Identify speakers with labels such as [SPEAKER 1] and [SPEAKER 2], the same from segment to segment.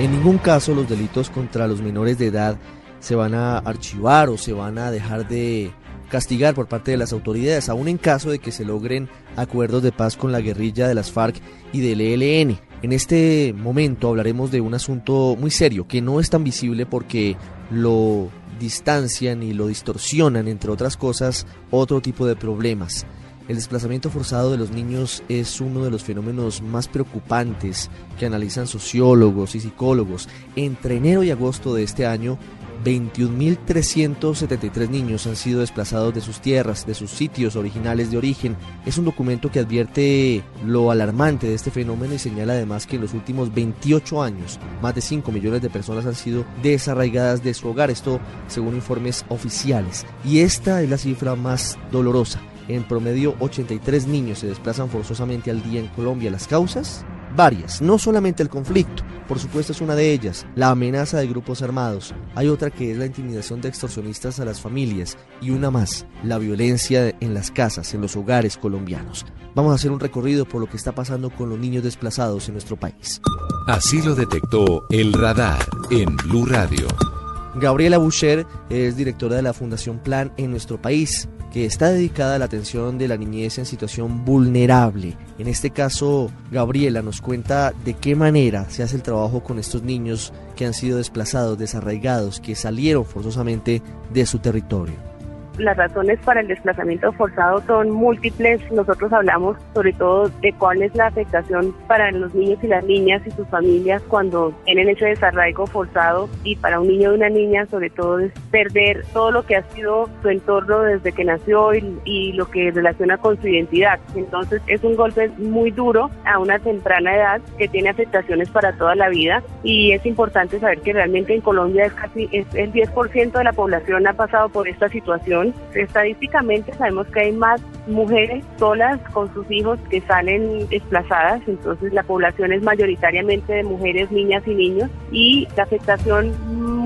[SPEAKER 1] En ningún caso los delitos contra los menores de edad se van a archivar o se van a dejar de castigar por parte de las autoridades, aún en caso de que se logren acuerdos de paz con la guerrilla de las FARC y del ELN. En este momento hablaremos de un asunto muy serio que no es tan visible porque lo distancian y lo distorsionan, entre otras cosas, otro tipo de problemas. El desplazamiento forzado de los niños es uno de los fenómenos más preocupantes que analizan sociólogos y psicólogos. Entre enero y agosto de este año, 21.373 niños han sido desplazados de sus tierras, de sus sitios originales de origen. Es un documento que advierte lo alarmante de este fenómeno y señala además que en los últimos 28 años más de 5 millones de personas han sido desarraigadas de su hogar, esto según informes oficiales. Y esta es la cifra más dolorosa. En promedio, 83 niños se desplazan forzosamente al día en Colombia. ¿Las causas? Varias, no solamente el conflicto, por supuesto es una de ellas, la amenaza de grupos armados. Hay otra que es la intimidación de extorsionistas a las familias y una más, la violencia en las casas, en los hogares colombianos. Vamos a hacer un recorrido por lo que está pasando con los niños desplazados en nuestro país.
[SPEAKER 2] Así lo detectó el radar en Blue Radio.
[SPEAKER 1] Gabriela Boucher es directora de la Fundación Plan en nuestro país que está dedicada a la atención de la niñez en situación vulnerable. En este caso, Gabriela nos cuenta de qué manera se hace el trabajo con estos niños que han sido desplazados, desarraigados, que salieron forzosamente de su territorio.
[SPEAKER 3] Las razones para el desplazamiento forzado son múltiples. Nosotros hablamos sobre todo de cuál es la afectación para los niños y las niñas y sus familias cuando tienen ese desarraigo forzado y para un niño y una niña sobre todo es perder todo lo que ha sido su entorno desde que nació y, lo que relaciona con su identidad. Entonces es un golpe muy duro a una temprana edad que tiene afectaciones para toda la vida y es importante saber que realmente en Colombia es casi es el 10% de la población ha pasado por esta situación Estadísticamente sabemos que hay más mujeres solas con sus hijos que salen desplazadas, entonces la población es mayoritariamente de mujeres, niñas y niños y la afectación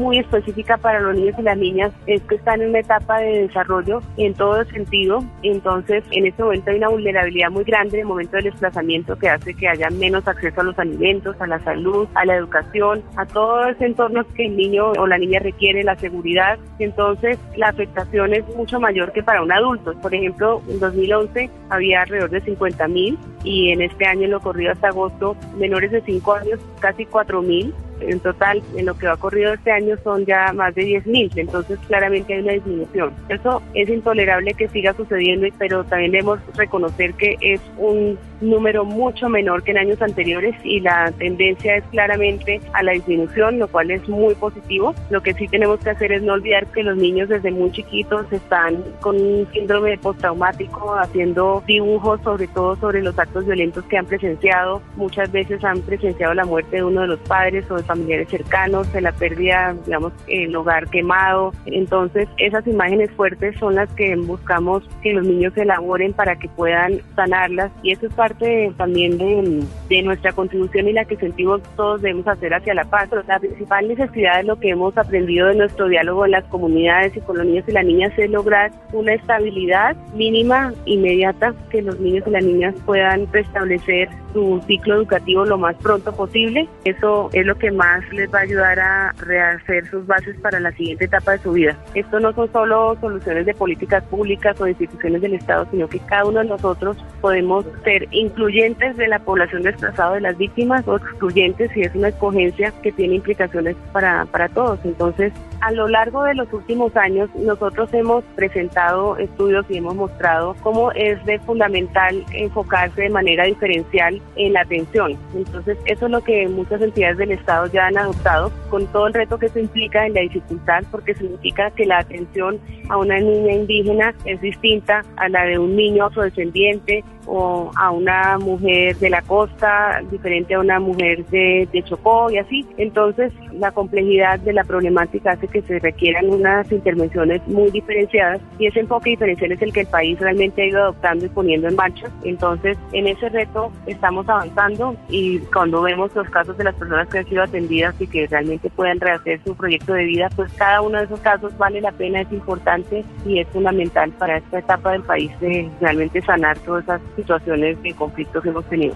[SPEAKER 3] muy específica para los niños y las niñas es que están en una etapa de desarrollo en todo sentido, entonces en este momento hay una vulnerabilidad muy grande en el momento del desplazamiento que hace que haya menos acceso a los alimentos, a la salud, a la educación, a todo ese entorno que el niño o la niña requiere, la seguridad, entonces la afectación es mucho mayor que para un adulto. Por ejemplo, en 2011 había alrededor de 50 mil y en este año, en lo corrido hasta agosto, menores de 5 años, casi 4 mil en total, en lo que va corrido este año son ya más de 10.000, entonces claramente hay una disminución. Eso es intolerable que siga sucediendo, pero también debemos reconocer que es un número mucho menor que en años anteriores y la tendencia es claramente a la disminución, lo cual es muy positivo. Lo que sí tenemos que hacer es no olvidar que los niños desde muy chiquitos están con un síndrome postraumático, haciendo dibujos sobre todo sobre los actos violentos que han presenciado. Muchas veces han presenciado la muerte de uno de los padres o de familiares cercanos, de la pérdida, digamos, el hogar quemado. Entonces, esas imágenes fuertes son las que buscamos que los niños elaboren para que puedan sanarlas y eso es parte también de, nuestra contribución y la que sentimos todos debemos hacer hacia la paz. Pero la principal necesidad de lo que hemos aprendido de nuestro diálogo en las comunidades y con los niños y las niñas es lograr una estabilidad mínima, inmediata, que los niños y las niñas puedan restablecer su ciclo educativo lo más pronto posible. Eso es lo que más les va a ayudar a rehacer sus bases para la siguiente etapa de su vida. Esto no son solo soluciones de políticas públicas o de instituciones del Estado, sino que cada uno de nosotros podemos ser incluyentes de la población desplazada de las víctimas o excluyentes si es una escogencia que tiene implicaciones para, para todos. Entonces, a lo largo de los últimos años, nosotros hemos presentado estudios y hemos mostrado cómo es de fundamental enfocarse de manera diferencial en la atención. Entonces, eso es lo que muchas entidades del Estado ya han adoptado, con todo el reto que eso implica en la dificultad, porque significa que la atención a una niña indígena es distinta a la de un niño afrodescendiente o a una mujer de la costa, diferente a una mujer de, de Chocó y así. Entonces, la complejidad de la problemática hace que se requieran unas intervenciones muy diferenciadas y ese enfoque diferencial es el que el país realmente ha ido adoptando y poniendo en marcha. Entonces, en ese reto estamos avanzando y cuando vemos los casos de las personas que han sido atendidas y que realmente puedan rehacer su proyecto de vida, pues cada uno de esos casos vale la pena, es importante y es fundamental para esta etapa del país de realmente sanar todas esas situaciones de conflictos que hemos tenido.